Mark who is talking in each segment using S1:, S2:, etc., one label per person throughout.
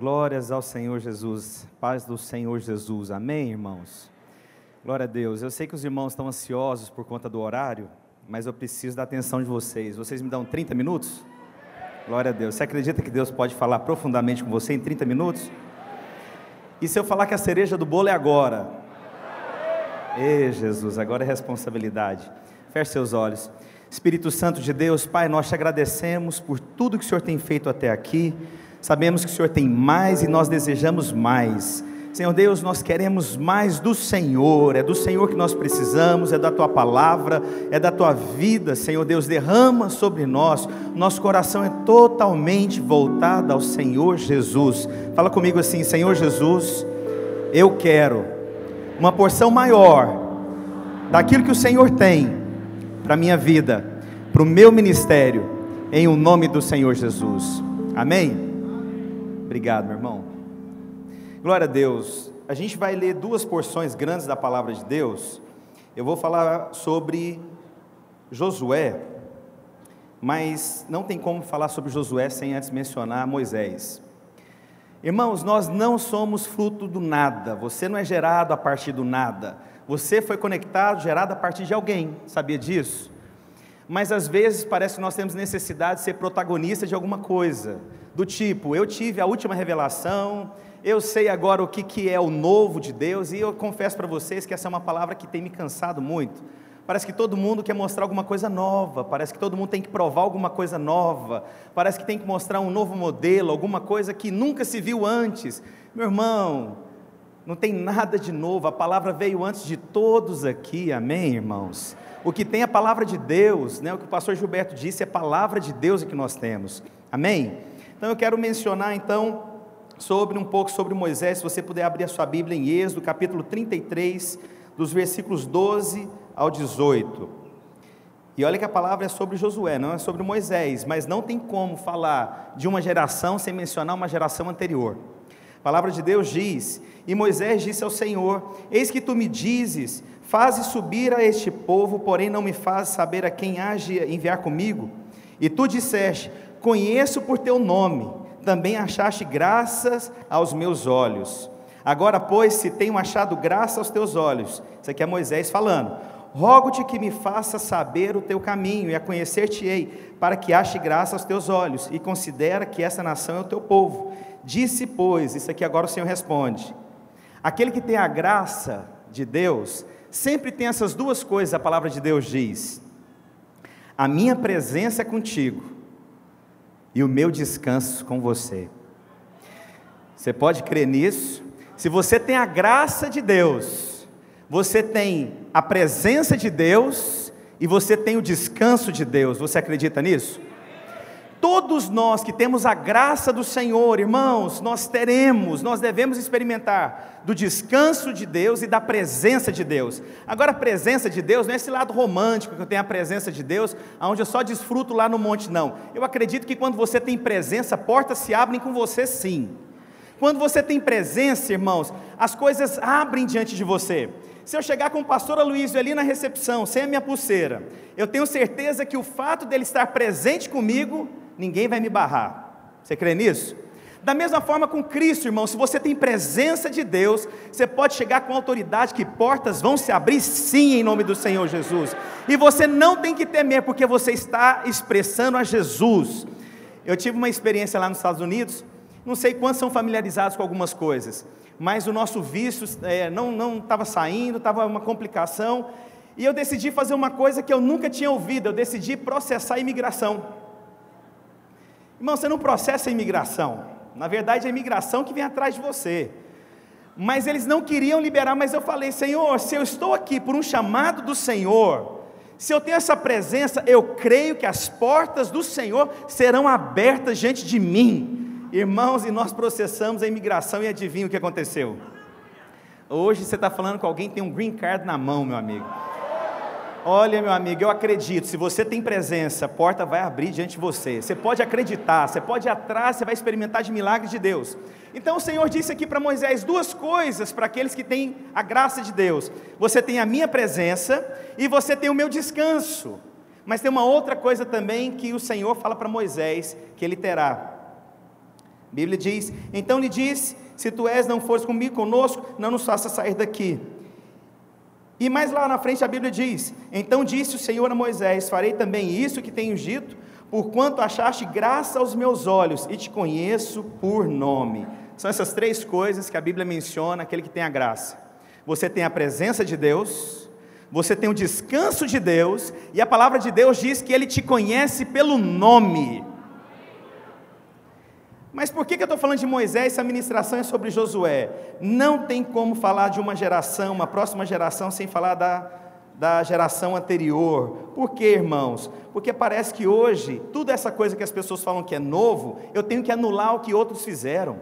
S1: Glórias ao Senhor Jesus. Paz do Senhor Jesus. Amém, irmãos? Glória a Deus. Eu sei que os irmãos estão ansiosos por conta do horário, mas eu preciso da atenção de vocês. Vocês me dão 30 minutos? Glória a Deus. Você acredita que Deus pode falar profundamente com você em 30 minutos? E se eu falar que a cereja do bolo é agora? Ei, Jesus, agora é responsabilidade. Feche seus olhos. Espírito Santo de Deus, Pai, nós te agradecemos por tudo que o Senhor tem feito até aqui. Sabemos que o Senhor tem mais e nós desejamos mais. Senhor Deus, nós queremos mais do Senhor, é do Senhor que nós precisamos, é da tua palavra, é da tua vida, Senhor Deus, derrama sobre nós. Nosso coração é totalmente voltado ao Senhor Jesus. Fala comigo assim: Senhor Jesus, eu quero uma porção maior daquilo que o Senhor tem para a minha vida, para o meu ministério, em o nome do Senhor Jesus. Amém? Obrigado, meu irmão. Glória a Deus. A gente vai ler duas porções grandes da palavra de Deus. Eu vou falar sobre Josué, mas não tem como falar sobre Josué sem antes mencionar Moisés. Irmãos, nós não somos fruto do nada. Você não é gerado a partir do nada. Você foi conectado, gerado a partir de alguém. Sabia disso? Mas às vezes parece que nós temos necessidade de ser protagonista de alguma coisa do tipo, eu tive a última revelação, eu sei agora o que, que é o novo de Deus, e eu confesso para vocês que essa é uma palavra que tem me cansado muito. Parece que todo mundo quer mostrar alguma coisa nova, parece que todo mundo tem que provar alguma coisa nova, parece que tem que mostrar um novo modelo, alguma coisa que nunca se viu antes. Meu irmão, não tem nada de novo, a palavra veio antes de todos aqui, amém, irmãos? O que tem é a palavra de Deus, né? o que o pastor Gilberto disse, é a palavra de Deus que nós temos, amém? Então eu quero mencionar então sobre um pouco sobre Moisés, se você puder abrir a sua Bíblia em Êxodo, capítulo 33, dos versículos 12 ao 18. E olha que a palavra é sobre Josué, não é sobre Moisés, mas não tem como falar de uma geração sem mencionar uma geração anterior. A palavra de Deus diz: E Moisés disse ao Senhor: Eis que tu me dizes, faze subir a este povo, porém não me faz saber a quem age enviar comigo. E tu disseste: Conheço por teu nome, também achaste graças aos meus olhos. Agora, pois, se tenho achado graça aos teus olhos, isso aqui é Moisés falando, rogo-te que me faça saber o teu caminho e a conhecer-te-ei, para que ache graça aos teus olhos, e considera que essa nação é o teu povo. Disse, pois, isso aqui agora o Senhor responde: aquele que tem a graça de Deus, sempre tem essas duas coisas, a palavra de Deus diz: a minha presença é contigo e o meu descanso com você. Você pode crer nisso? Se você tem a graça de Deus, você tem a presença de Deus e você tem o descanso de Deus. Você acredita nisso? Todos nós que temos a graça do Senhor, irmãos, nós teremos, nós devemos experimentar do descanso de Deus e da presença de Deus. Agora, a presença de Deus não é esse lado romântico que eu tenho a presença de Deus, onde eu só desfruto lá no monte, não. Eu acredito que quando você tem presença, portas se abrem com você, sim. Quando você tem presença, irmãos, as coisas abrem diante de você. Se eu chegar com o pastor Aloysio ali na recepção, sem a minha pulseira, eu tenho certeza que o fato dele estar presente comigo ninguém vai me barrar. Você crê nisso? Da mesma forma com Cristo, irmão, se você tem presença de Deus, você pode chegar com autoridade que portas vão se abrir sim em nome do Senhor Jesus. E você não tem que temer, porque você está expressando a Jesus. Eu tive uma experiência lá nos Estados Unidos, não sei quantos são familiarizados com algumas coisas, mas o nosso visto é, não estava saindo, estava uma complicação, e eu decidi fazer uma coisa que eu nunca tinha ouvido, eu decidi processar a imigração. Irmão, você não processa a imigração. Na verdade, é a imigração que vem atrás de você. Mas eles não queriam liberar, mas eu falei: Senhor, se eu estou aqui por um chamado do Senhor, se eu tenho essa presença, eu creio que as portas do Senhor serão abertas diante de mim. Irmãos, e nós processamos a imigração e adivinha o que aconteceu? Hoje você está falando com alguém que tem um green card na mão, meu amigo. Olha, meu amigo, eu acredito, se você tem presença, a porta vai abrir diante de você. Você pode acreditar, você pode ir atrás, você vai experimentar de milagres de Deus. Então o Senhor disse aqui para Moisés duas coisas para aqueles que têm a graça de Deus: você tem a minha presença e você tem o meu descanso. Mas tem uma outra coisa também que o Senhor fala para Moisés que ele terá: A Bíblia diz: Então lhe disse: Se tu és, não fores comigo, conosco, não nos faça sair daqui. E mais lá na frente a Bíblia diz: Então disse o Senhor a Moisés: Farei também isso que tenho dito, porquanto achaste graça aos meus olhos e te conheço por nome. São essas três coisas que a Bíblia menciona, aquele que tem a graça. Você tem a presença de Deus, você tem o descanso de Deus, e a palavra de Deus diz que Ele te conhece pelo nome. Mas por que, que eu estou falando de Moisés se a ministração é sobre Josué? Não tem como falar de uma geração, uma próxima geração, sem falar da, da geração anterior. Por quê, irmãos? Porque parece que hoje, tudo essa coisa que as pessoas falam que é novo, eu tenho que anular o que outros fizeram.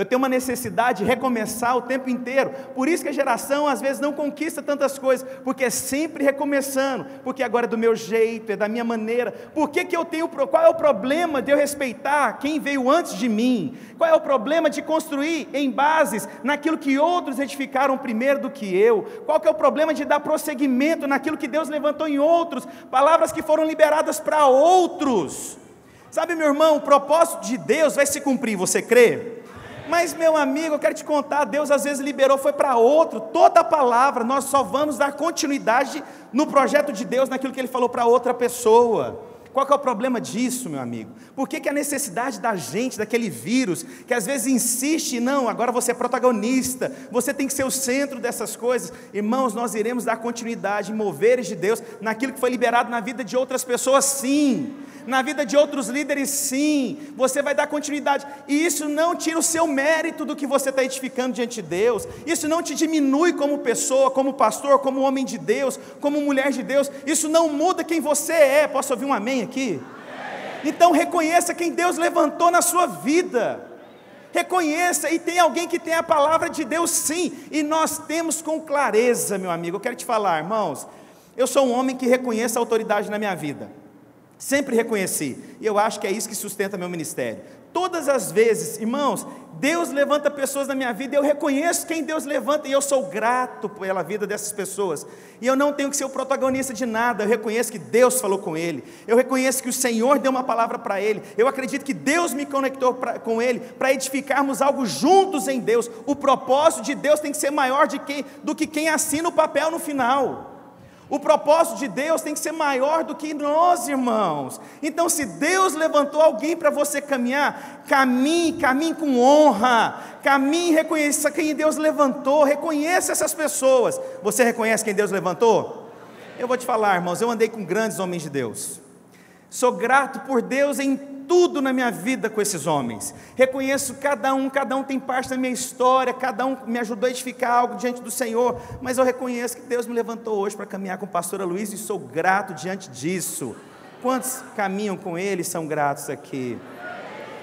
S1: Eu tenho uma necessidade de recomeçar o tempo inteiro. Por isso que a geração às vezes não conquista tantas coisas, porque é sempre recomeçando, porque agora é do meu jeito, é da minha maneira. Por que, que eu tenho qual é o problema de eu respeitar quem veio antes de mim? Qual é o problema de construir em bases naquilo que outros edificaram primeiro do que eu? Qual que é o problema de dar prosseguimento naquilo que Deus levantou em outros? Palavras que foram liberadas para outros. Sabe, meu irmão, o propósito de Deus vai se cumprir, você crê? Mas, meu amigo, eu quero te contar, Deus às vezes liberou, foi para outro, toda a palavra, nós só vamos dar continuidade no projeto de Deus, naquilo que Ele falou para outra pessoa. Qual que é o problema disso, meu amigo? Por que, que a necessidade da gente, daquele vírus, que às vezes insiste, não, agora você é protagonista, você tem que ser o centro dessas coisas. Irmãos, nós iremos dar continuidade, moveres de Deus, naquilo que foi liberado na vida de outras pessoas, sim na vida de outros líderes, sim, você vai dar continuidade, e isso não tira o seu mérito do que você está edificando diante de Deus, isso não te diminui como pessoa, como pastor, como homem de Deus, como mulher de Deus, isso não muda quem você é. Posso ouvir um amém aqui? Então reconheça quem Deus levantou na sua vida. Reconheça, e tem alguém que tem a palavra de Deus sim, e nós temos com clareza, meu amigo. Eu quero te falar, irmãos, eu sou um homem que reconhece a autoridade na minha vida. Sempre reconheci. E eu acho que é isso que sustenta meu ministério. Todas as vezes, irmãos, Deus levanta pessoas na minha vida, eu reconheço quem Deus levanta e eu sou grato pela vida dessas pessoas. E eu não tenho que ser o protagonista de nada, eu reconheço que Deus falou com ele, eu reconheço que o Senhor deu uma palavra para ele, eu acredito que Deus me conectou pra, com ele para edificarmos algo juntos em Deus. O propósito de Deus tem que ser maior de quem, do que quem assina o papel no final. O propósito de Deus tem que ser maior do que nós, irmãos. Então, se Deus levantou alguém para você caminhar, caminhe, caminhe com honra, caminhe, reconheça quem Deus levantou, reconheça essas pessoas. Você reconhece quem Deus levantou? Eu vou te falar, irmãos, eu andei com grandes homens de Deus. Sou grato por Deus em tudo na minha vida com esses homens. Reconheço cada um, cada um tem parte da minha história, cada um me ajudou a edificar algo diante do Senhor, mas eu reconheço que Deus me levantou hoje para caminhar com o pastor Luiz e sou grato diante disso. Quantos caminham com ele são gratos aqui?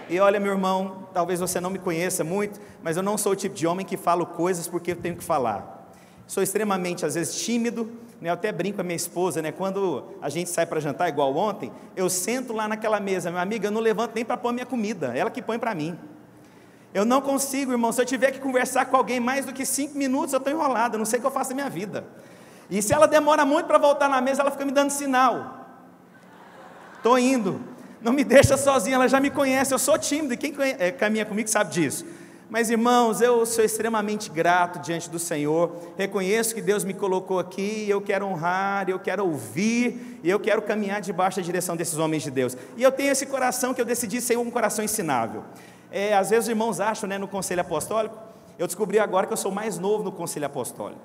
S1: E olha, meu irmão, talvez você não me conheça muito, mas eu não sou o tipo de homem que falo coisas porque eu tenho que falar. Sou extremamente, às vezes, tímido, eu até brinco com a minha esposa, né? Quando a gente sai para jantar, igual ontem, eu sento lá naquela mesa, minha amiga, eu não levanto nem para pôr minha comida, ela que põe para mim. Eu não consigo, irmão. Se eu tiver que conversar com alguém mais do que cinco minutos, eu estou enrolado, eu não sei o que eu faço da minha vida. E se ela demora muito para voltar na mesa, ela fica me dando sinal. Estou indo. Não me deixa sozinha, ela já me conhece, eu sou tímido, e quem é, caminha comigo sabe disso. Mas irmãos, eu sou extremamente grato diante do Senhor, reconheço que Deus me colocou aqui, eu quero honrar, eu quero ouvir, e eu quero caminhar debaixo da direção desses homens de Deus. E eu tenho esse coração que eu decidi ser um coração ensinável. É, às vezes os irmãos acham, né, no conselho apostólico, eu descobri agora que eu sou mais novo no conselho apostólico.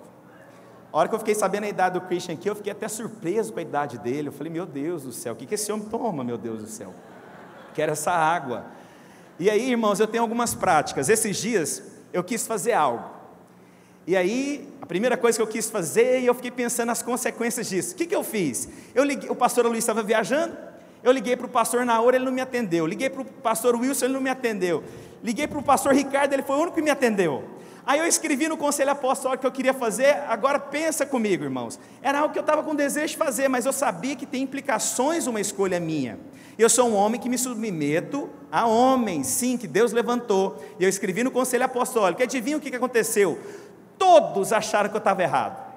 S1: A hora que eu fiquei sabendo a idade do Christian aqui, eu fiquei até surpreso com a idade dele. Eu falei, meu Deus do céu, o que, que esse homem toma, meu Deus do céu? Quero essa água. E aí, irmãos, eu tenho algumas práticas. Esses dias eu quis fazer algo. E aí, a primeira coisa que eu quis fazer, e eu fiquei pensando nas consequências disso. O que, que eu fiz? Eu liguei, o pastor Luiz estava viajando, eu liguei para o pastor Naor, ele não me atendeu. Liguei para o pastor Wilson, ele não me atendeu. Liguei para o pastor Ricardo, ele foi o único que me atendeu. Aí eu escrevi no conselho apostólico que eu queria fazer, agora pensa comigo, irmãos. Era algo que eu estava com desejo de fazer, mas eu sabia que tem implicações uma escolha minha. Eu sou um homem que me submeto a homens, sim, que Deus levantou. E eu escrevi no conselho apostólico. Adivinha o que aconteceu? Todos acharam que eu estava errado.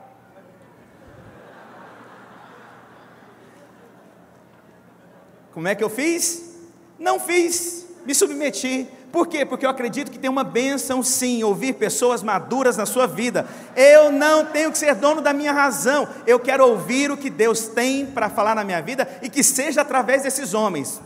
S1: Como é que eu fiz? Não fiz, me submeti Por quê? Porque eu acredito que tem uma bênção sim, ouvir pessoas maduras na sua vida. Eu não tenho que ser dono da minha razão, eu quero ouvir o que Deus tem para falar na minha vida e que seja através desses homens.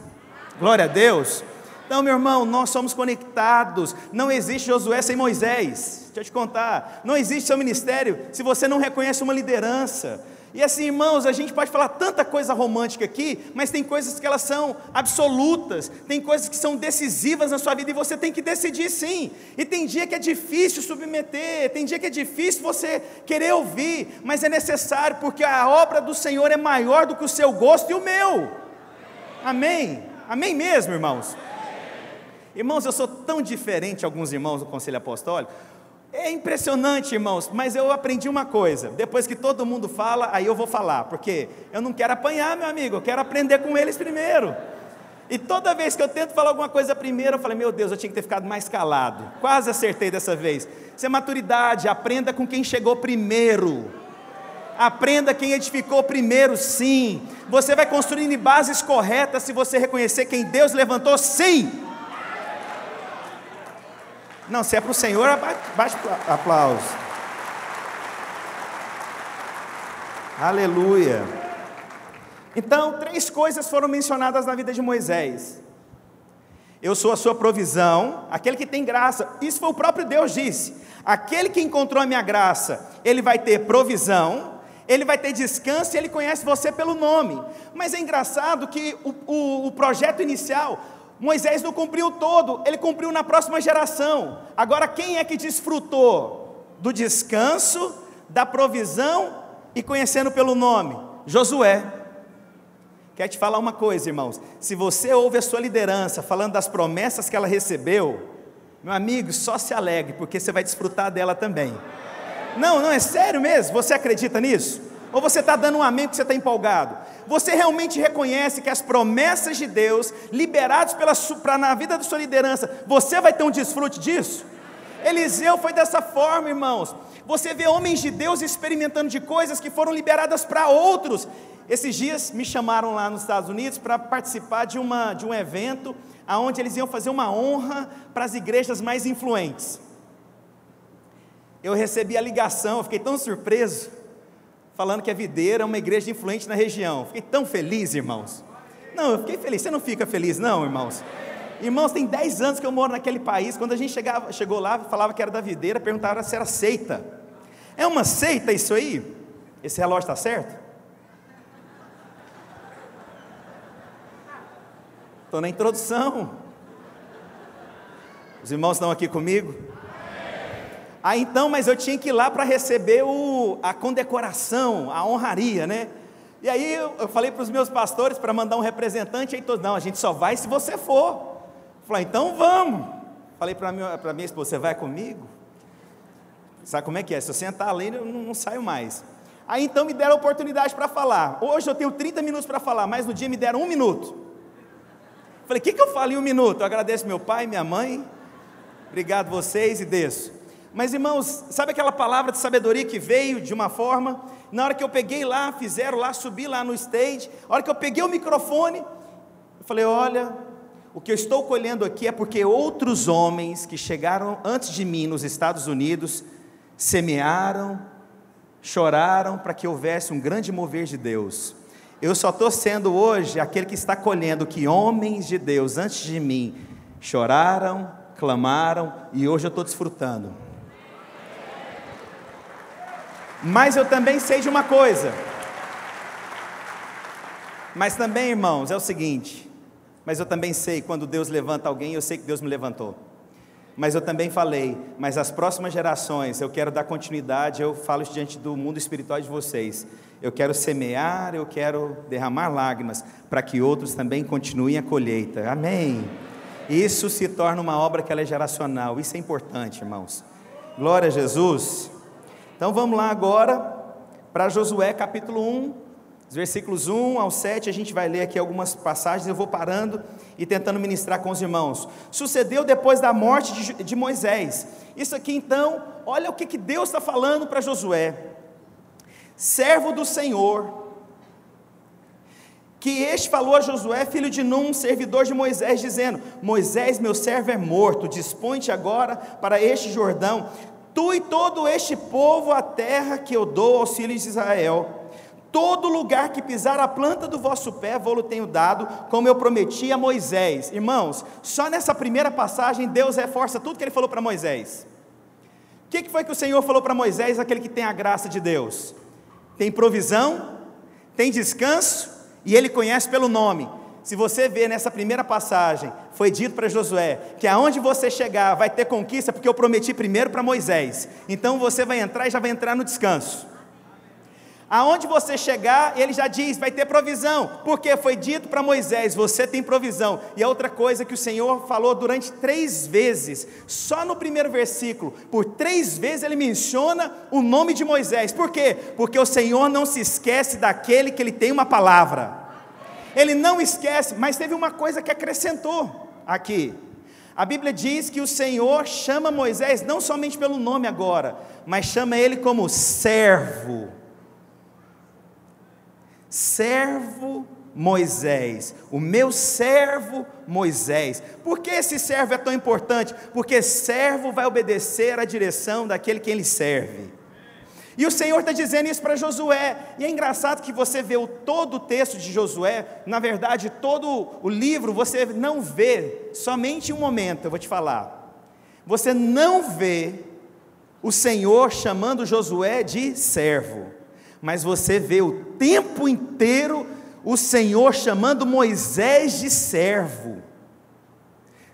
S1: Glória a Deus. Então, meu irmão, nós somos conectados. Não existe Josué sem Moisés. Deixa eu te contar. Não existe seu ministério se você não reconhece uma liderança. E assim, irmãos, a gente pode falar tanta coisa romântica aqui, mas tem coisas que elas são absolutas, tem coisas que são decisivas na sua vida e você tem que decidir sim. E tem dia que é difícil submeter, tem dia que é difícil você querer ouvir, mas é necessário porque a obra do Senhor é maior do que o seu gosto e o meu. Amém? Amém mesmo, irmãos? Irmãos, eu sou tão diferente de alguns irmãos do Conselho Apostólico, é impressionante, irmãos, mas eu aprendi uma coisa. Depois que todo mundo fala, aí eu vou falar, porque eu não quero apanhar, meu amigo, eu quero aprender com eles primeiro. E toda vez que eu tento falar alguma coisa primeiro, eu falei, meu Deus, eu tinha que ter ficado mais calado. Quase acertei dessa vez. Isso é maturidade, aprenda com quem chegou primeiro. Aprenda quem edificou primeiro, sim. Você vai construindo bases corretas se você reconhecer quem Deus levantou, sim. Não, se é para o Senhor, bate aplauso. Aleluia. Então, três coisas foram mencionadas na vida de Moisés. Eu sou a sua provisão, aquele que tem graça. Isso foi o próprio Deus disse. Aquele que encontrou a minha graça, ele vai ter provisão, ele vai ter descanso e ele conhece você pelo nome. Mas é engraçado que o, o, o projeto inicial Moisés não cumpriu todo, ele cumpriu na próxima geração. Agora, quem é que desfrutou do descanso, da provisão e conhecendo pelo nome? Josué. Quer te falar uma coisa, irmãos? Se você ouve a sua liderança falando das promessas que ela recebeu, meu amigo, só se alegre, porque você vai desfrutar dela também. Não, não, é sério mesmo? Você acredita nisso? Ou você está dando um amém porque você está empolgado? Você realmente reconhece que as promessas de Deus, liberadas pela, pra, na vida da sua liderança, você vai ter um desfrute disso? Eliseu foi dessa forma, irmãos. Você vê homens de Deus experimentando de coisas que foram liberadas para outros. Esses dias me chamaram lá nos Estados Unidos para participar de, uma, de um evento onde eles iam fazer uma honra para as igrejas mais influentes. Eu recebi a ligação, eu fiquei tão surpreso falando que a videira é uma igreja influente na região. Fiquei tão feliz, irmãos. Não, eu fiquei feliz. Você não fica feliz, não, irmãos? Irmãos, tem 10 anos que eu moro naquele país. Quando a gente chegava, chegou lá, falava que era da videira, perguntaram se era seita. É uma seita isso aí? Esse relógio está certo? Estou na introdução. Os irmãos estão aqui comigo? Ah, então, mas eu tinha que ir lá para receber o, a condecoração, a honraria, né? E aí eu, eu falei para os meus pastores para mandar um representante, aí todos, não, a gente só vai se você for. Falei, então vamos. Falei para minha, minha esposa, você vai comigo? Sabe como é que é? Se eu sentar ali, eu não, não saio mais. Aí então me deram a oportunidade para falar. Hoje eu tenho 30 minutos para falar, mas no dia me deram um minuto. Falei, o que, que eu falo em um minuto? Eu agradeço meu pai, minha mãe, obrigado vocês e desço. Mas irmãos, sabe aquela palavra de sabedoria que veio de uma forma? Na hora que eu peguei lá, fizeram lá, subi lá no stage, a hora que eu peguei o microfone, eu falei: olha, o que eu estou colhendo aqui é porque outros homens que chegaram antes de mim nos Estados Unidos semearam, choraram para que houvesse um grande mover de Deus. Eu só estou sendo hoje aquele que está colhendo que homens de Deus antes de mim choraram, clamaram e hoje eu estou desfrutando. Mas eu também sei de uma coisa. Mas também, irmãos, é o seguinte. Mas eu também sei quando Deus levanta alguém, eu sei que Deus me levantou. Mas eu também falei, mas as próximas gerações, eu quero dar continuidade, eu falo isso diante do mundo espiritual de vocês. Eu quero semear, eu quero derramar lágrimas, para que outros também continuem a colheita. Amém. Isso se torna uma obra que é geracional. Isso é importante, irmãos. Glória a Jesus. Então vamos lá agora para Josué capítulo 1, versículos 1 ao 7. A gente vai ler aqui algumas passagens, eu vou parando e tentando ministrar com os irmãos. Sucedeu depois da morte de, Moisés. Isso aqui então, olha o que, que Deus está falando para Josué. Servo do Senhor, que este falou a Josué, filho de Num, servidor de Moisés, dizendo: Moisés, meu servo é morto, dispõe-te agora para este Jordão, tu e todo este povo, a terra que eu dou aos filhos de Israel. Todo lugar que pisar a planta do vosso pé, vou-lo tenho dado, como eu prometi a Moisés. Irmãos, só nessa primeira passagem, Deus reforça tudo que ele falou para Moisés. O que, que foi que o Senhor falou para Moisés, aquele que tem a graça de Deus? Tem provisão, tem descanso e ele conhece pelo nome. Se você vê nessa primeira passagem, foi dito para Josué que aonde você chegar vai ter conquista, porque eu prometi primeiro para Moisés. Então você vai entrar e já vai entrar no descanso. Aonde você chegar, ele já diz, vai ter provisão, porque foi dito para Moisés: você tem provisão. E a outra coisa que o Senhor falou durante três vezes, só no primeiro versículo, por três vezes ele menciona o nome de Moisés. Por quê? Porque o Senhor não se esquece daquele que ele tem uma palavra. Ele não esquece, mas teve uma coisa que acrescentou aqui. A Bíblia diz que o Senhor chama Moisés não somente pelo nome agora, mas chama ele como servo servo Moisés, o meu servo Moisés. Por que esse servo é tão importante? Porque servo vai obedecer à direção daquele que ele serve. E o Senhor está dizendo isso para Josué. E é engraçado que você vê o, todo o texto de Josué, na verdade, todo o livro, você não vê, somente um momento, eu vou te falar. Você não vê o Senhor chamando Josué de servo mas você vê o tempo inteiro o Senhor chamando Moisés de servo.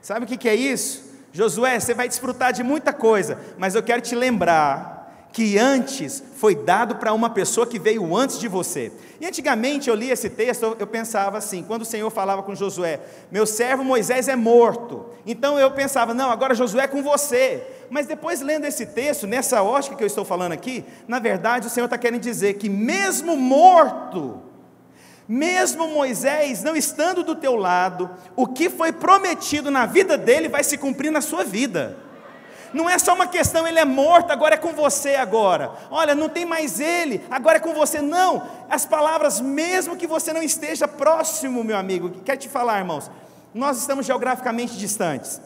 S1: Sabe o que é isso? Josué, você vai desfrutar de muita coisa, mas eu quero te lembrar que antes foi dado para uma pessoa que veio antes de você. E antigamente eu li esse texto, eu pensava assim, quando o Senhor falava com Josué, meu servo Moisés é morto. Então eu pensava, não, agora Josué é com você. Mas depois lendo esse texto, nessa ótica que eu estou falando aqui, na verdade o Senhor está querendo dizer que mesmo morto, mesmo Moisés não estando do teu lado, o que foi prometido na vida dele vai se cumprir na sua vida. Não é só uma questão, ele é morto, agora é com você agora. Olha, não tem mais ele, agora é com você. Não, as palavras, mesmo que você não esteja próximo, meu amigo, quero te falar, irmãos, nós estamos geograficamente distantes.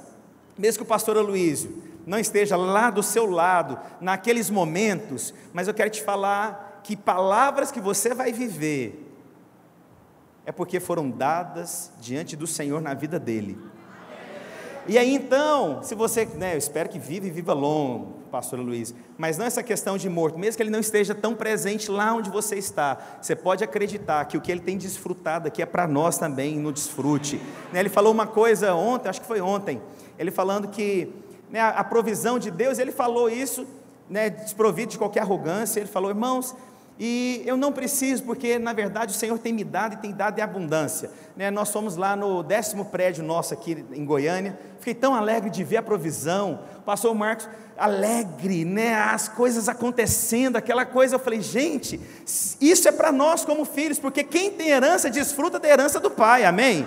S1: Mesmo que o pastor Aloysio não esteja lá do seu lado, naqueles momentos, mas eu quero te falar que palavras que você vai viver, é porque foram dadas diante do Senhor na vida dele. E aí então, se você, né, eu espero que viva e viva longo, pastor Luiz, mas não essa questão de morto, mesmo que ele não esteja tão presente lá onde você está, você pode acreditar que o que ele tem desfrutado aqui é para nós também, no desfrute. Né, ele falou uma coisa ontem, acho que foi ontem, ele falando que né, a provisão de Deus, ele falou isso, né, desprovido de qualquer arrogância, ele falou, irmãos, e eu não preciso, porque na verdade o Senhor tem me dado e tem dado em abundância. Né? Nós fomos lá no décimo prédio nosso aqui em Goiânia. Fiquei tão alegre de ver a provisão. O pastor Marcos, alegre, né? as coisas acontecendo, aquela coisa. Eu falei, gente, isso é para nós como filhos, porque quem tem herança desfruta da herança do Pai, amém?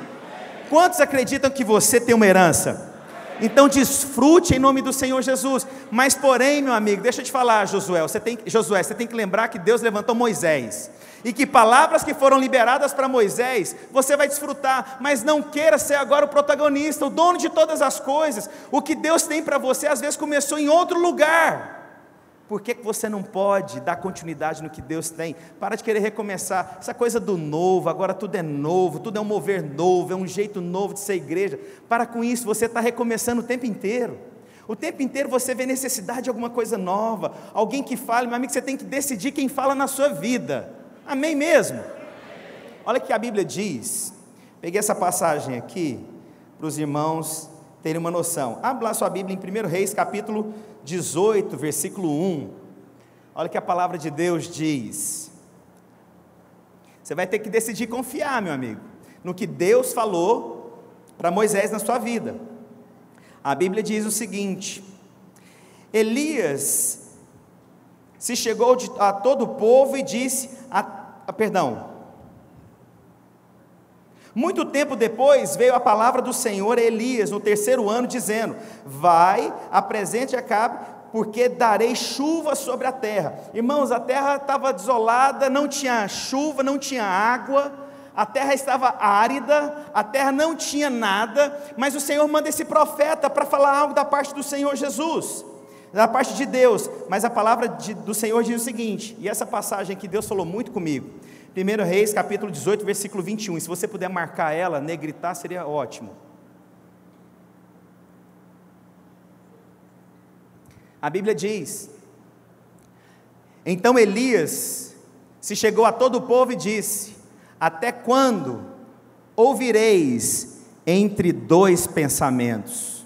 S1: Quantos acreditam que você tem uma herança? Então desfrute em nome do Senhor Jesus. Mas porém, meu amigo, deixa eu te falar, Josué, você tem, Josué, você tem que lembrar que Deus levantou Moisés. E que palavras que foram liberadas para Moisés, você vai desfrutar, mas não queira ser agora o protagonista, o dono de todas as coisas. O que Deus tem para você às vezes começou em outro lugar. Por que, que você não pode dar continuidade no que Deus tem? Para de querer recomeçar. Essa coisa do novo, agora tudo é novo, tudo é um mover novo, é um jeito novo de ser igreja. Para com isso, você está recomeçando o tempo inteiro. O tempo inteiro você vê necessidade de alguma coisa nova, alguém que fale, meu amigo, você tem que decidir quem fala na sua vida. Amém mesmo? Olha o que a Bíblia diz. Peguei essa passagem aqui para os irmãos terem uma noção. Abra sua Bíblia em 1 Reis, capítulo 18, versículo 1. Olha o que a palavra de Deus diz. Você vai ter que decidir confiar, meu amigo, no que Deus falou para Moisés na sua vida. A Bíblia diz o seguinte: Elias se chegou a todo o povo e disse: a, Perdão. Muito tempo depois veio a palavra do Senhor a Elias, no terceiro ano, dizendo: Vai, apresente Acabe, porque darei chuva sobre a terra. Irmãos, a terra estava desolada, não tinha chuva, não tinha água, a terra estava árida, a terra não tinha nada, mas o Senhor manda esse profeta para falar algo da parte do Senhor Jesus, da parte de Deus. Mas a palavra de, do Senhor diz o seguinte, e essa passagem aqui Deus falou muito comigo. 1 Reis, capítulo 18, versículo 21. E se você puder marcar ela, negritar, seria ótimo. A Bíblia diz: Então Elias se chegou a todo o povo e disse: Até quando ouvireis entre dois pensamentos?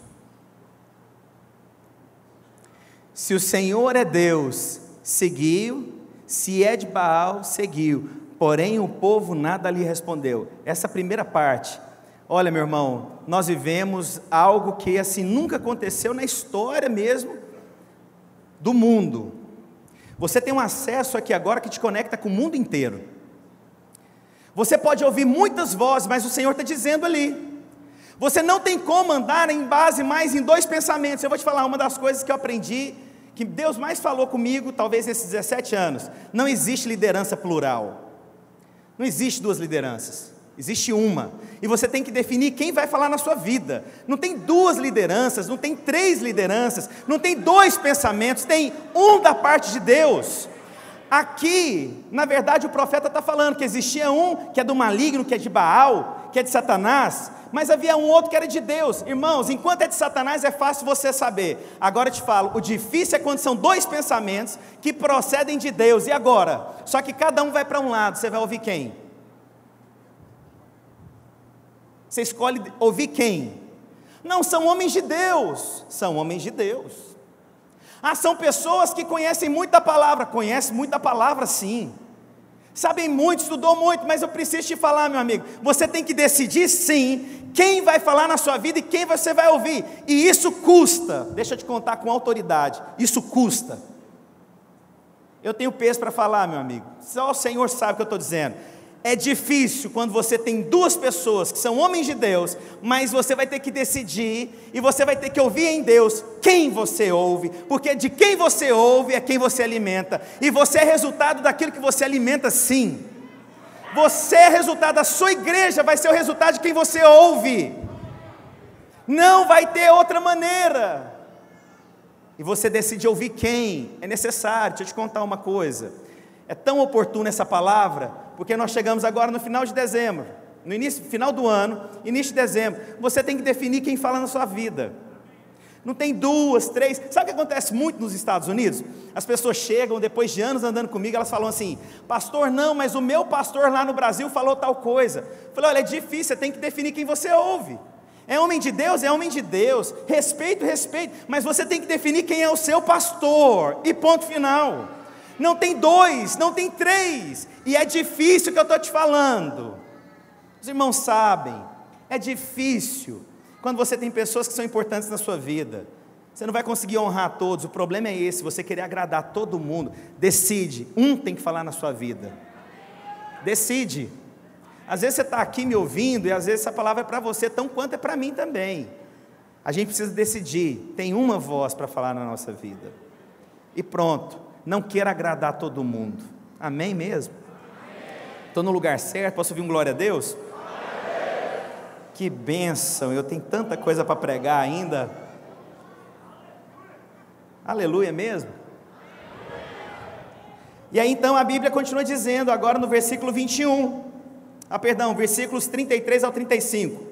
S1: Se o Senhor é Deus, seguiu, se é de Baal, seguiu. Porém, o povo nada lhe respondeu. Essa primeira parte, olha, meu irmão, nós vivemos algo que assim nunca aconteceu na história mesmo do mundo. Você tem um acesso aqui agora que te conecta com o mundo inteiro. Você pode ouvir muitas vozes, mas o Senhor está dizendo ali. Você não tem como andar em base mais em dois pensamentos. Eu vou te falar uma das coisas que eu aprendi, que Deus mais falou comigo, talvez nesses 17 anos. Não existe liderança plural. Não existe duas lideranças, existe uma. E você tem que definir quem vai falar na sua vida. Não tem duas lideranças, não tem três lideranças, não tem dois pensamentos, tem um da parte de Deus. Aqui, na verdade, o profeta está falando que existia um que é do maligno, que é de Baal, que é de Satanás, mas havia um outro que era de Deus. Irmãos, enquanto é de Satanás é fácil você saber. Agora eu te falo, o difícil é quando são dois pensamentos que procedem de Deus. E agora? Só que cada um vai para um lado, você vai ouvir quem? Você escolhe ouvir quem? Não são homens de Deus, são homens de Deus. Ah, são pessoas que conhecem muita palavra, conhecem muita palavra sim sabem muito, estudou muito, mas eu preciso te falar, meu amigo. Você tem que decidir sim quem vai falar na sua vida e quem você vai ouvir. E isso custa. Deixa eu te contar com autoridade. Isso custa. Eu tenho peso para falar, meu amigo. Só o Senhor sabe o que eu estou dizendo. É difícil quando você tem duas pessoas que são homens de Deus, mas você vai ter que decidir e você vai ter que ouvir em Deus quem você ouve, porque de quem você ouve é quem você alimenta, e você é resultado daquilo que você alimenta, sim. Você é resultado, a sua igreja vai ser o resultado de quem você ouve, não vai ter outra maneira. E você decide ouvir quem, é necessário. Deixa eu te contar uma coisa. É tão oportuna essa palavra, porque nós chegamos agora no final de dezembro, no início, final do ano, início de dezembro. Você tem que definir quem fala na sua vida. Não tem duas, três. Sabe o que acontece muito nos Estados Unidos? As pessoas chegam, depois de anos andando comigo, elas falam assim: Pastor, não, mas o meu pastor lá no Brasil falou tal coisa. Eu falei: Olha, é difícil, você tem que definir quem você ouve. É homem de Deus? É homem de Deus. Respeito, respeito. Mas você tem que definir quem é o seu pastor. E ponto final não tem dois, não tem três, e é difícil que eu estou te falando. Os irmãos sabem, é difícil quando você tem pessoas que são importantes na sua vida. Você não vai conseguir honrar todos, o problema é esse, você querer agradar todo mundo. Decide, um tem que falar na sua vida. Decide. Às vezes você está aqui me ouvindo e às vezes essa palavra é para você, tão quanto é para mim também. A gente precisa decidir, tem uma voz para falar na nossa vida. E pronto não queira agradar todo mundo. Amém mesmo? Estou no lugar certo? Posso ouvir um glória a Deus? Que bênção, eu tenho tanta coisa para pregar ainda. Aleluia mesmo? E aí então a Bíblia continua dizendo, agora no versículo 21, ah, perdão, versículos 33 ao 35.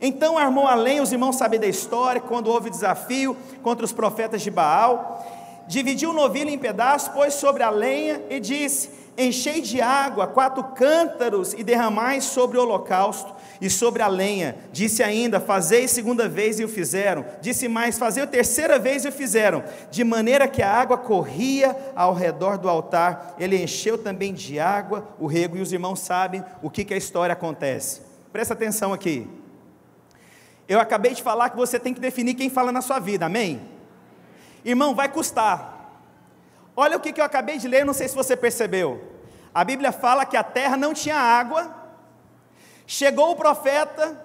S1: Então armou além, os irmãos sabem da história, quando houve desafio contra os profetas de Baal, dividiu o novilho em pedaços, pôs sobre a lenha e disse: Enchei de água quatro cântaros e derramai sobre o holocausto e sobre a lenha. Disse ainda: Fazei segunda vez e o fizeram. Disse mais: Fazei a terceira vez e o fizeram. De maneira que a água corria ao redor do altar. Ele encheu também de água o rego. E os irmãos sabem o que, que a história acontece. Presta atenção aqui. Eu acabei de falar que você tem que definir quem fala na sua vida, amém? Irmão, vai custar. Olha o que, eu acabei de ler, não sei se você percebeu. A Bíblia fala que a terra não tinha água. Chegou o profeta,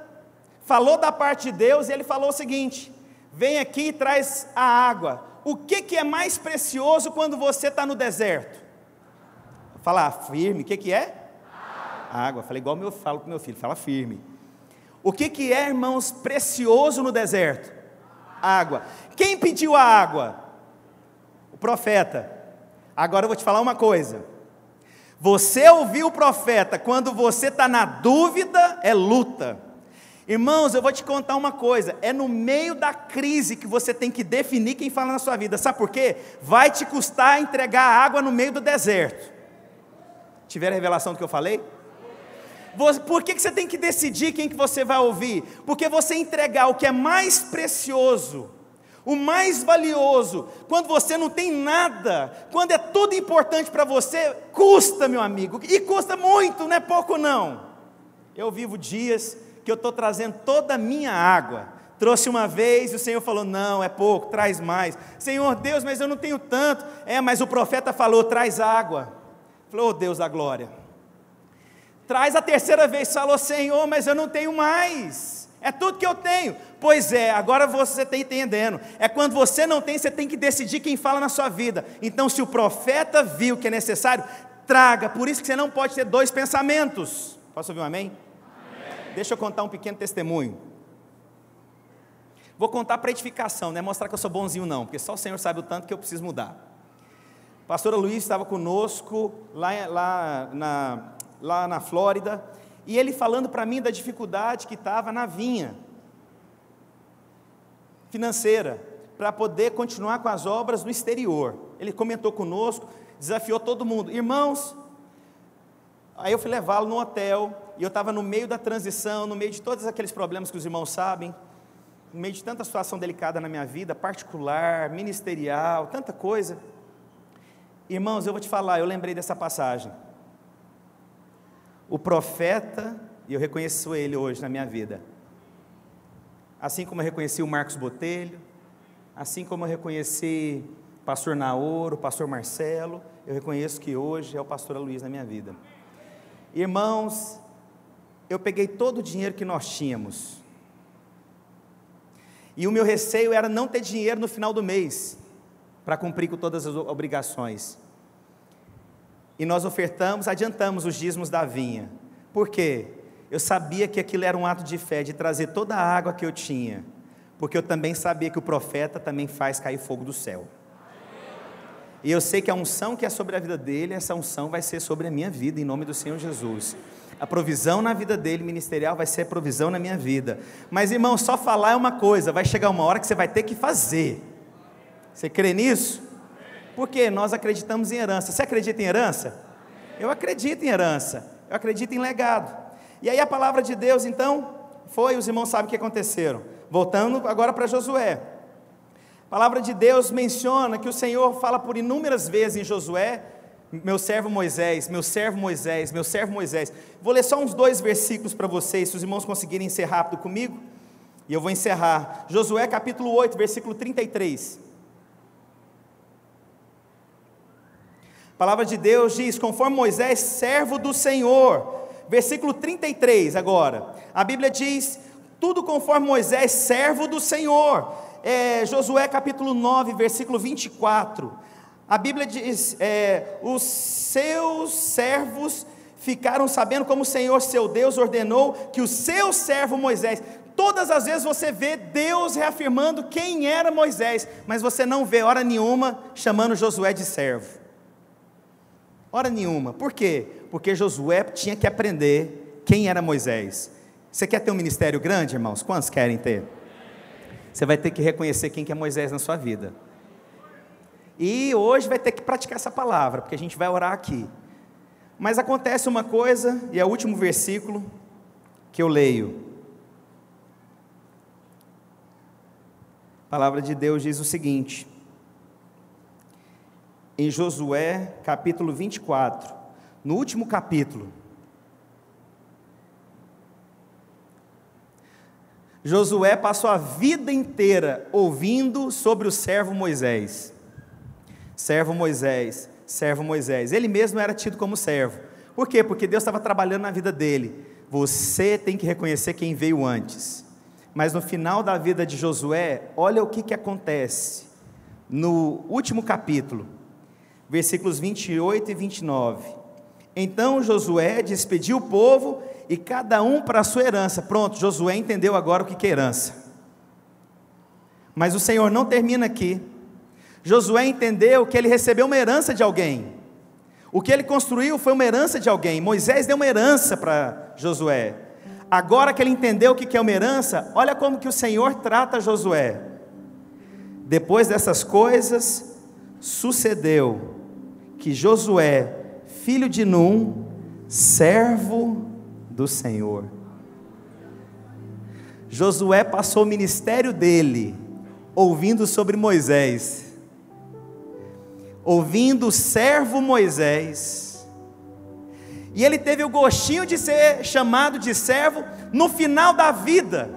S1: falou da parte de Deus e ele falou o seguinte: vem aqui e traz a água. O que, que é mais precioso quando você está no deserto? Falar firme, o que, que é? Água. Falei igual eu falo para meu filho, fala firme. O que, que é, irmãos, precioso no deserto? Água. Quem pediu a água? O profeta. Agora eu vou te falar uma coisa. Você ouviu o profeta quando você está na dúvida, é luta. Irmãos, eu vou te contar uma coisa: é no meio da crise que você tem que definir quem fala na sua vida. Sabe por quê? Vai te custar entregar água no meio do deserto. Tiveram revelação do que eu falei? Por que você tem que decidir quem que você vai ouvir? Porque você entregar o que é mais precioso, o mais valioso, quando você não tem nada, quando é tudo importante para você, custa, meu amigo, e custa muito, não é pouco não. Eu vivo dias que eu estou trazendo toda a minha água. Trouxe uma vez e o Senhor falou: Não, é pouco, traz mais. Senhor Deus, mas eu não tenho tanto. É, mas o profeta falou: Traz água. Falou: oh, Deus da glória. Traz a terceira vez, falou: Senhor, mas eu não tenho mais. É tudo que eu tenho. Pois é, agora você está entendendo. É quando você não tem, você tem que decidir quem fala na sua vida. Então, se o profeta viu que é necessário, traga. Por isso que você não pode ter dois pensamentos. Posso ouvir um amém? amém. Deixa eu contar um pequeno testemunho. Vou contar para edificação, não é mostrar que eu sou bonzinho, não, porque só o Senhor sabe o tanto que eu preciso mudar. A pastora Luiz estava conosco lá, lá, na, lá na Flórida, e ele falando para mim da dificuldade que estava na vinha financeira para poder continuar com as obras no exterior. Ele comentou conosco, desafiou todo mundo. Irmãos, aí eu fui levá-lo no hotel, e eu estava no meio da transição, no meio de todos aqueles problemas que os irmãos sabem, no meio de tanta situação delicada na minha vida, particular, ministerial, tanta coisa. Irmãos, eu vou te falar, eu lembrei dessa passagem. O profeta, e eu reconheço ele hoje na minha vida, assim como eu reconheci o Marcos Botelho, assim como eu reconheci o pastor Naoro, o pastor Marcelo, eu reconheço que hoje é o pastor Luiz na minha vida. Irmãos, eu peguei todo o dinheiro que nós tínhamos, e o meu receio era não ter dinheiro no final do mês, para cumprir com todas as obrigações. E nós ofertamos, adiantamos os dízimos da vinha. Por quê? Eu sabia que aquilo era um ato de fé, de trazer toda a água que eu tinha, porque eu também sabia que o profeta também faz cair fogo do céu. E eu sei que a unção que é sobre a vida dele, essa unção vai ser sobre a minha vida, em nome do Senhor Jesus. A provisão na vida dele, ministerial, vai ser provisão na minha vida. Mas, irmão, só falar é uma coisa, vai chegar uma hora que você vai ter que fazer. Você crê nisso? Porque nós acreditamos em herança. Você acredita em herança? Eu acredito em herança. Eu acredito em legado. E aí a palavra de Deus, então, foi, os irmãos sabem o que aconteceram. Voltando agora para Josué. A palavra de Deus menciona que o Senhor fala por inúmeras vezes em Josué, meu servo Moisés, meu servo Moisés, meu servo Moisés. Vou ler só uns dois versículos para vocês, se os irmãos conseguirem ser rápido comigo. E eu vou encerrar. Josué capítulo 8, versículo 33. A palavra de Deus diz: Conforme Moisés, servo do Senhor, versículo 33 agora. A Bíblia diz: tudo conforme Moisés, servo do Senhor. É, Josué capítulo 9, versículo 24. A Bíblia diz: é, os seus servos ficaram sabendo como o Senhor seu Deus ordenou que o seu servo Moisés. Todas as vezes você vê Deus reafirmando quem era Moisés, mas você não vê hora nenhuma chamando Josué de servo. Hora nenhuma. Por quê? Porque Josué tinha que aprender quem era Moisés. Você quer ter um ministério grande, irmãos? Quantos querem ter? Você vai ter que reconhecer quem que é Moisés na sua vida. E hoje vai ter que praticar essa palavra, porque a gente vai orar aqui. Mas acontece uma coisa, e é o último versículo que eu leio. A palavra de Deus diz o seguinte: em Josué capítulo 24, no último capítulo. Josué passou a vida inteira ouvindo sobre o servo Moisés. Servo Moisés, servo Moisés. Ele mesmo era tido como servo. Por quê? Porque Deus estava trabalhando na vida dele. Você tem que reconhecer quem veio antes. Mas no final da vida de Josué, olha o que, que acontece. No último capítulo, versículos 28 e 29. Então Josué despediu o povo e cada um para a sua herança. Pronto, Josué entendeu agora o que é herança. Mas o Senhor não termina aqui. Josué entendeu que ele recebeu uma herança de alguém. O que ele construiu foi uma herança de alguém. Moisés deu uma herança para Josué. Agora que ele entendeu o que é uma herança, olha como que o Senhor trata Josué. Depois dessas coisas, sucedeu que Josué, filho de Num, servo do Senhor. Josué passou o ministério dele ouvindo sobre Moisés ouvindo o servo Moisés, e ele teve o gostinho de ser chamado de servo no final da vida.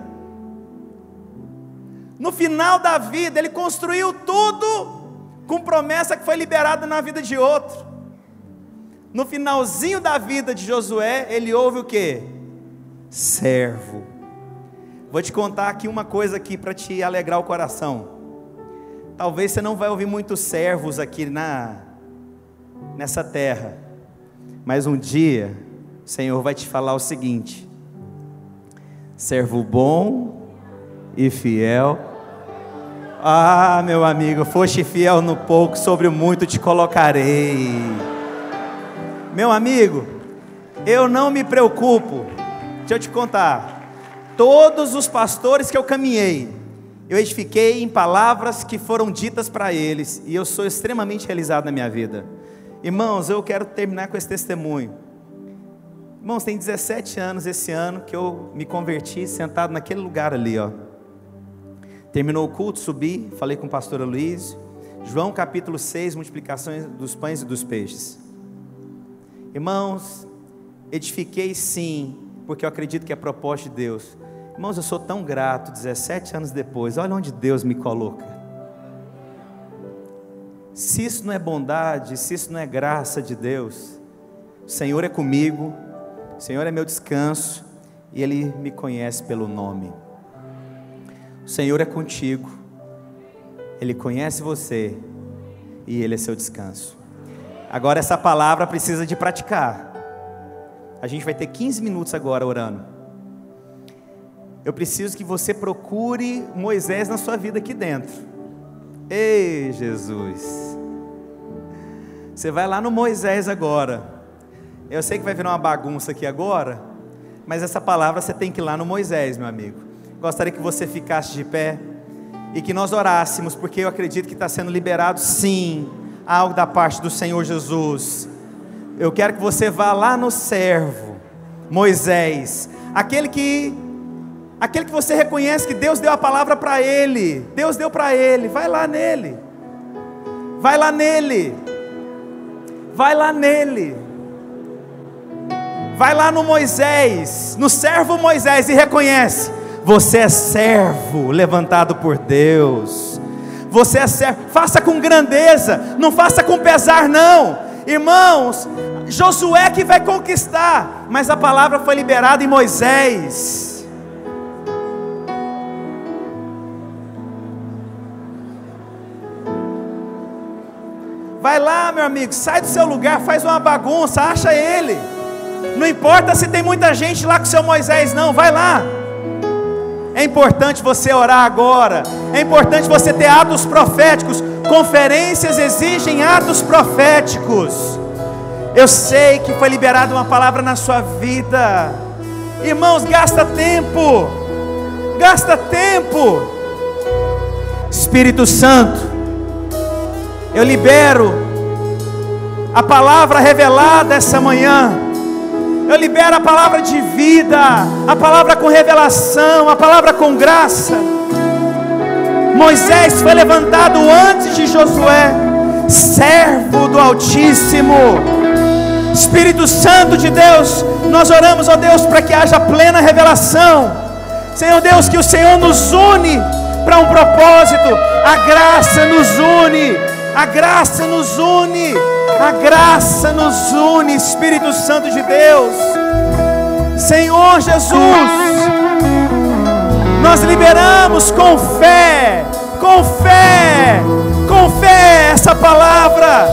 S1: No final da vida, ele construiu tudo com promessa que foi liberada na vida de outro. No finalzinho da vida de Josué, ele ouve o que? Servo. Vou te contar aqui uma coisa aqui para te alegrar o coração. Talvez você não vai ouvir muitos servos aqui na nessa terra. Mas um dia o Senhor vai te falar o seguinte: servo bom e fiel. Ah, meu amigo, foste fiel no pouco, sobre o muito te colocarei. Meu amigo, eu não me preocupo. Deixa eu te contar. Todos os pastores que eu caminhei, eu edifiquei em palavras que foram ditas para eles, e eu sou extremamente realizado na minha vida. Irmãos, eu quero terminar com esse testemunho. Irmãos, tem 17 anos esse ano que eu me converti sentado naquele lugar ali, ó. Terminou o culto, subi, falei com o pastor Luiz. João capítulo 6, multiplicações dos pães e dos peixes. Irmãos, edifiquei sim, porque eu acredito que é propósito de Deus. Irmãos, eu sou tão grato, 17 anos depois, olha onde Deus me coloca. Se isso não é bondade, se isso não é graça de Deus, o Senhor é comigo, o Senhor é meu descanso e Ele me conhece pelo nome. O Senhor é contigo, Ele conhece você e Ele é seu descanso. Agora, essa palavra precisa de praticar. A gente vai ter 15 minutos agora orando. Eu preciso que você procure Moisés na sua vida aqui dentro. Ei, Jesus. Você vai lá no Moisés agora. Eu sei que vai virar uma bagunça aqui agora, mas essa palavra você tem que ir lá no Moisés, meu amigo. Gostaria que você ficasse de pé e que nós orássemos, porque eu acredito que está sendo liberado sim algo da parte do Senhor Jesus. Eu quero que você vá lá no servo, Moisés, aquele que aquele que você reconhece que Deus deu a palavra para ele, Deus deu para ele, vai lá nele, vai lá nele, vai lá nele, vai lá no Moisés, no servo Moisés e reconhece: você é servo levantado por Deus, você é servo, faça com grandeza, não faça com pesar, não, irmãos. Josué que vai conquistar, mas a palavra foi liberada em Moisés. Vai lá, meu amigo, sai do seu lugar, faz uma bagunça, acha ele. Não importa se tem muita gente lá com o seu Moisés, não, vai lá. É importante você orar agora. É importante você ter atos proféticos. Conferências exigem atos proféticos. Eu sei que foi liberada uma palavra na sua vida. Irmãos, gasta tempo. Gasta tempo. Espírito Santo, eu libero a palavra revelada essa manhã. Eu libero a palavra de vida, a palavra com revelação, a palavra com graça. Moisés foi levantado antes de Josué, servo do Altíssimo. Espírito Santo de Deus, nós oramos, ó Deus, para que haja plena revelação. Senhor Deus, que o Senhor nos une para um propósito, a graça nos une a graça nos une, a graça nos une, Espírito Santo de Deus. Senhor Jesus, nós liberamos com fé, com fé, com fé essa palavra.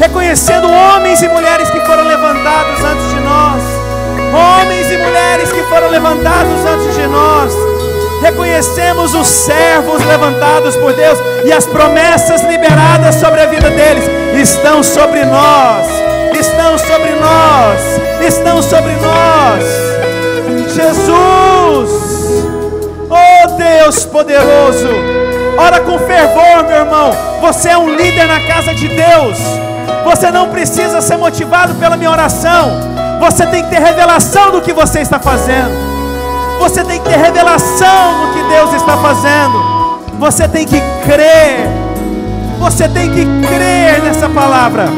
S1: reconhecendo homens e mulheres que foram levantados antes de nós, homens e mulheres que foram levantados antes de nós. Reconhecemos os servos levantados por Deus e as promessas liberadas sobre a vida deles estão sobre nós, estão sobre nós, estão sobre nós. Jesus, oh Deus poderoso, ora com fervor, meu irmão. Você é um líder na casa de Deus. Você não precisa ser motivado pela minha oração. Você tem que ter revelação do que você está fazendo. Você tem que ter revelação do que Deus está fazendo. Você tem que crer. Você tem que crer nessa palavra.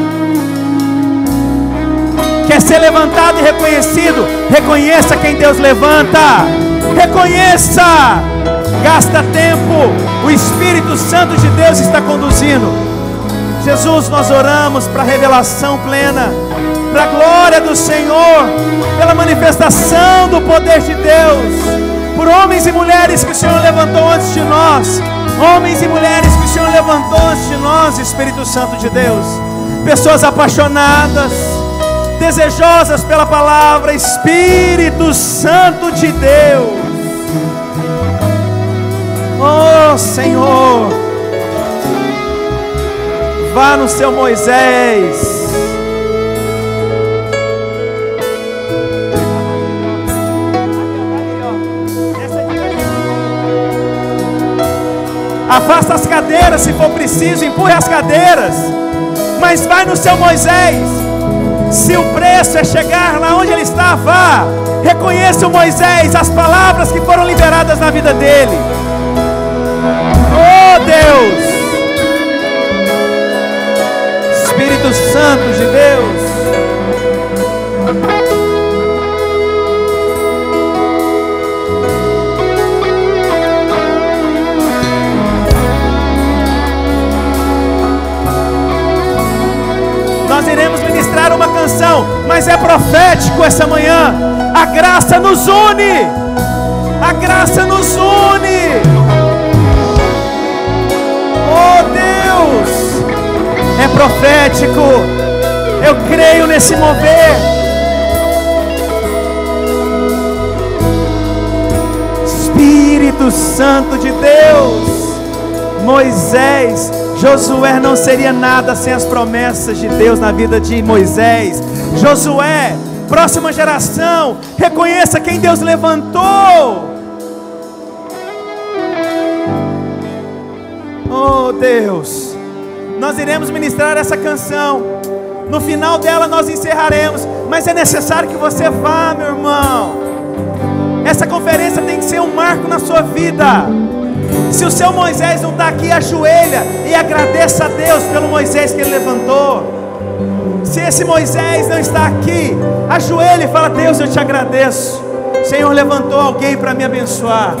S1: Quer ser levantado e reconhecido? Reconheça quem Deus levanta. Reconheça. Gasta tempo. O Espírito Santo de Deus está conduzindo. Jesus, nós oramos para revelação plena, para a glória do Senhor, pela manifestação do poder de Deus, por homens e mulheres que o Senhor levantou antes de nós, homens e mulheres que o Senhor levantou antes de nós, Espírito Santo de Deus, pessoas apaixonadas, desejosas pela palavra, Espírito Santo de Deus. Oh Senhor, Vá no seu Moisés. Afasta as cadeiras se for preciso, empurre as cadeiras. Mas vai no seu Moisés. Se o preço é chegar lá onde ele está, vá. Reconheça o Moisés, as palavras que foram liberadas na vida dele. Oh Deus! Espírito Santo de Deus. Nós iremos ministrar uma canção, mas é profético essa manhã. A graça nos une. A graça nos une. Oh Deus é profético. Eu creio nesse mover. Espírito Santo de Deus, Moisés, Josué não seria nada sem as promessas de Deus na vida de Moisés. Josué, próxima geração, reconheça quem Deus levantou. Oh Deus nós iremos ministrar essa canção. No final dela nós encerraremos, mas é necessário que você vá, meu irmão. Essa conferência tem que ser um marco na sua vida. Se o seu Moisés não está aqui, ajoelha e agradeça a Deus pelo Moisés que ele levantou. Se esse Moisés não está aqui, ajoelha e fala: Deus, eu te agradeço. Senhor levantou alguém para me abençoar.